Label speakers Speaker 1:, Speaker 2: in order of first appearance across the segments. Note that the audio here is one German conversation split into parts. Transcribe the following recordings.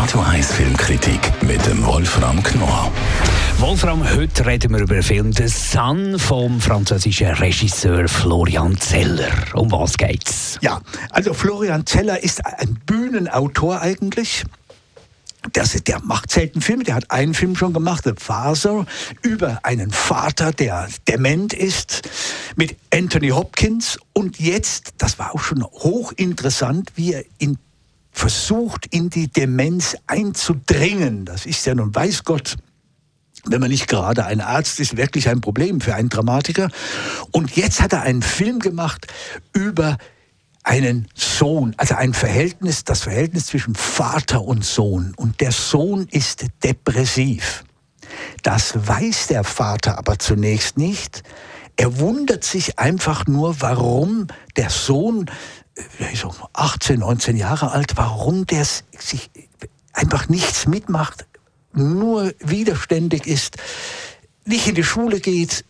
Speaker 1: Radio 1 Filmkritik mit dem Wolfram Knorr.
Speaker 2: Wolfram, heute reden wir über den Film «The Sun» vom französischen Regisseur Florian Zeller. Um was geht's?
Speaker 3: Ja, also Florian Zeller ist ein Bühnenautor eigentlich. Das, der macht selten Filme, der hat einen Film schon gemacht, The Father, über einen Vater, der dement ist, mit Anthony Hopkins. Und jetzt, das war auch schon hochinteressant, wie er in, versucht, in die Demenz einzudringen. Das ist ja nun, weiß Gott, wenn man nicht gerade ein Arzt ist, wirklich ein Problem für einen Dramatiker. Und jetzt hat er einen Film gemacht über einen Sohn, also ein Verhältnis, das Verhältnis zwischen Vater und Sohn. Und der Sohn ist depressiv. Das weiß der Vater aber zunächst nicht. Er wundert sich einfach nur, warum der Sohn, so 18, 19 Jahre alt, warum der sich einfach nichts mitmacht, nur widerständig ist, nicht in die Schule geht,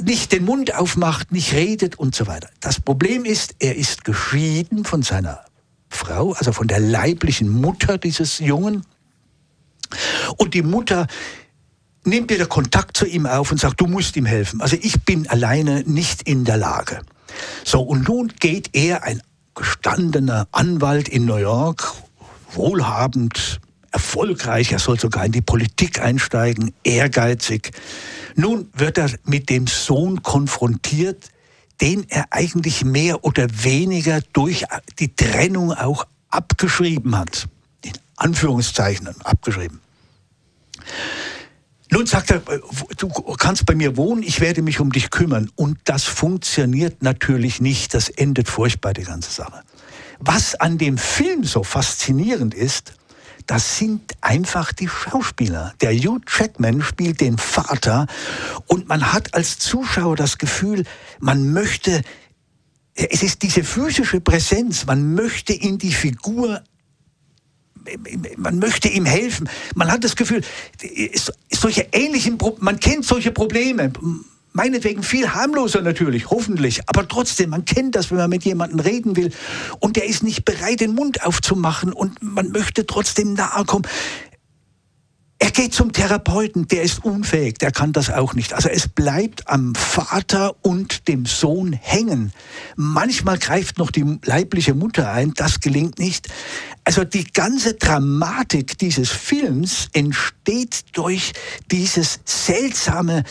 Speaker 3: nicht den Mund aufmacht, nicht redet und so weiter. Das Problem ist, er ist geschieden von seiner Frau, also von der leiblichen Mutter dieses Jungen. Und die Mutter nimmt wieder Kontakt zu ihm auf und sagt, du musst ihm helfen. Also ich bin alleine nicht in der Lage. So, und nun geht er, ein gestandener Anwalt in New York, wohlhabend, erfolgreich, er soll sogar in die Politik einsteigen, ehrgeizig. Nun wird er mit dem Sohn konfrontiert, den er eigentlich mehr oder weniger durch die Trennung auch abgeschrieben hat. In Anführungszeichen abgeschrieben. Nun sagt er, du kannst bei mir wohnen, ich werde mich um dich kümmern. Und das funktioniert natürlich nicht. Das endet furchtbar, die ganze Sache. Was an dem Film so faszinierend ist, das sind einfach die Schauspieler. Der Hugh Jackman spielt den Vater und man hat als Zuschauer das Gefühl, man möchte, es ist diese physische Präsenz, man möchte in die Figur man möchte ihm helfen. Man hat das Gefühl, solche ähnlichen, man kennt solche Probleme meinetwegen viel harmloser natürlich, hoffentlich, aber trotzdem, man kennt das, wenn man mit jemandem reden will und der ist nicht bereit, den Mund aufzumachen und man möchte trotzdem nahe kommen. Er geht zum Therapeuten, der ist unfähig, der kann das auch nicht. Also es bleibt am Vater und dem Sohn hängen. Manchmal greift noch die leibliche Mutter ein, das gelingt nicht. Also die ganze Dramatik dieses Films entsteht durch dieses seltsame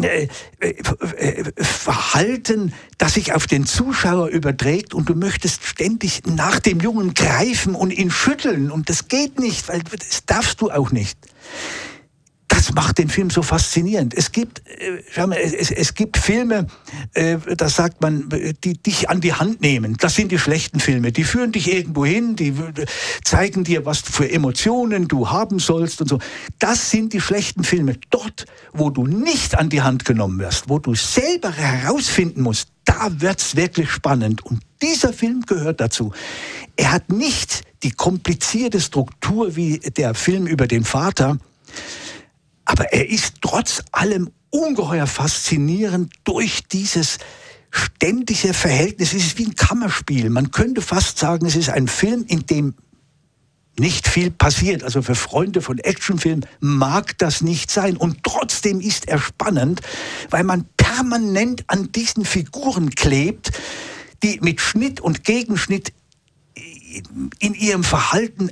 Speaker 3: äh, äh, Verhalten, das sich auf den Zuschauer überträgt und du möchtest ständig nach dem Jungen greifen und ihn schütteln und das geht nicht, weil das darfst du auch nicht das macht den Film so faszinierend. Es gibt, äh, es, es gibt Filme, äh, da sagt man, die dich an die Hand nehmen. Das sind die schlechten Filme. Die führen dich irgendwo hin, die zeigen dir, was für Emotionen du haben sollst und so. Das sind die schlechten Filme. Dort, wo du nicht an die Hand genommen wirst, wo du selber herausfinden musst, da wird's wirklich spannend. Und dieser Film gehört dazu. Er hat nicht die komplizierte Struktur wie der Film über den Vater, aber er ist trotz allem ungeheuer faszinierend durch dieses ständige Verhältnis. Es ist wie ein Kammerspiel. Man könnte fast sagen, es ist ein Film, in dem nicht viel passiert. Also für Freunde von Actionfilmen mag das nicht sein. Und trotzdem ist er spannend, weil man permanent an diesen Figuren klebt, die mit Schnitt und Gegenschnitt in ihrem Verhalten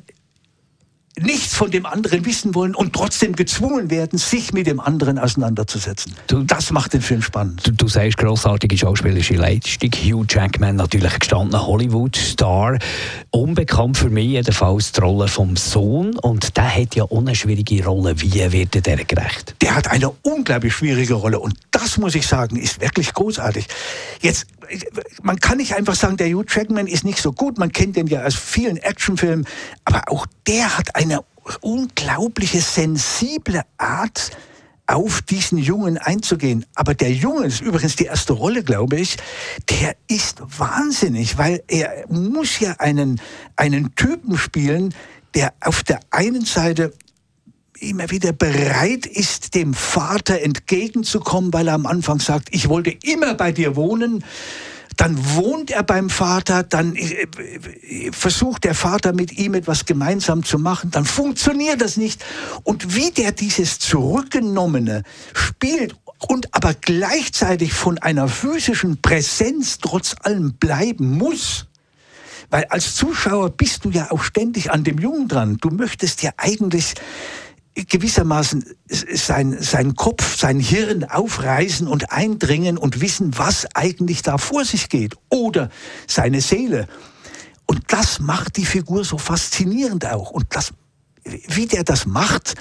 Speaker 3: nichts von dem anderen wissen wollen und trotzdem gezwungen werden, sich mit dem anderen auseinanderzusetzen. Du, das macht den Film spannend.
Speaker 2: Du, du sagst großartige schauspielerische Leistung. Hugh Jackman, natürlich gestandener Hollywood-Star. Unbekannt für mich jedenfalls die Rolle vom Sohn. Und der hat ja eine schwierige Rolle. Wie wird er der gerecht?
Speaker 3: Der hat eine unglaublich schwierige Rolle. Und das, muss ich sagen, ist wirklich großartig. Jetzt, man kann nicht einfach sagen, der Hugh Jackman ist nicht so gut. Man kennt den ja aus vielen Actionfilmen. Aber auch der hat eine unglaubliche, sensible Art, auf diesen Jungen einzugehen. Aber der Junge, ist übrigens die erste Rolle, glaube ich, der ist wahnsinnig, weil er muss ja einen, einen Typen spielen, der auf der einen Seite immer wieder bereit ist, dem Vater entgegenzukommen, weil er am Anfang sagt, ich wollte immer bei dir wohnen. Dann wohnt er beim Vater, dann äh, versucht der Vater mit ihm etwas gemeinsam zu machen, dann funktioniert das nicht. Und wie der dieses Zurückgenommene spielt und aber gleichzeitig von einer physischen Präsenz trotz allem bleiben muss, weil als Zuschauer bist du ja auch ständig an dem Jungen dran. Du möchtest ja eigentlich gewissermaßen sein, sein Kopf, sein Hirn aufreißen und eindringen und wissen, was eigentlich da vor sich geht. Oder seine Seele. Und das macht die Figur so faszinierend auch. Und das, wie der das macht,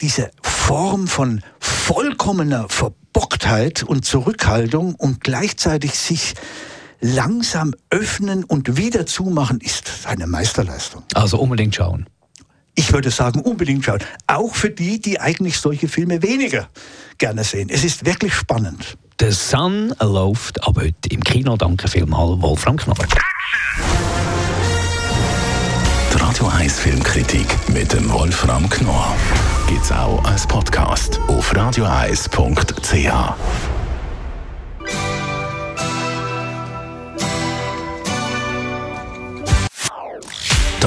Speaker 3: diese Form von vollkommener Verbocktheit und Zurückhaltung und gleichzeitig sich langsam öffnen und wieder zumachen, ist eine Meisterleistung.
Speaker 2: Also unbedingt schauen.
Speaker 3: Ich würde sagen, unbedingt schauen. Auch für die, die eigentlich solche Filme weniger gerne sehen. Es ist wirklich spannend.
Speaker 2: The Sun läuft ab heute im Kino. Danke vielmals, Wolfram Knorr.
Speaker 1: Die Radio 1 Filmkritik mit dem Wolfram Knorr gibt es auch als Podcast auf radioeis.ch.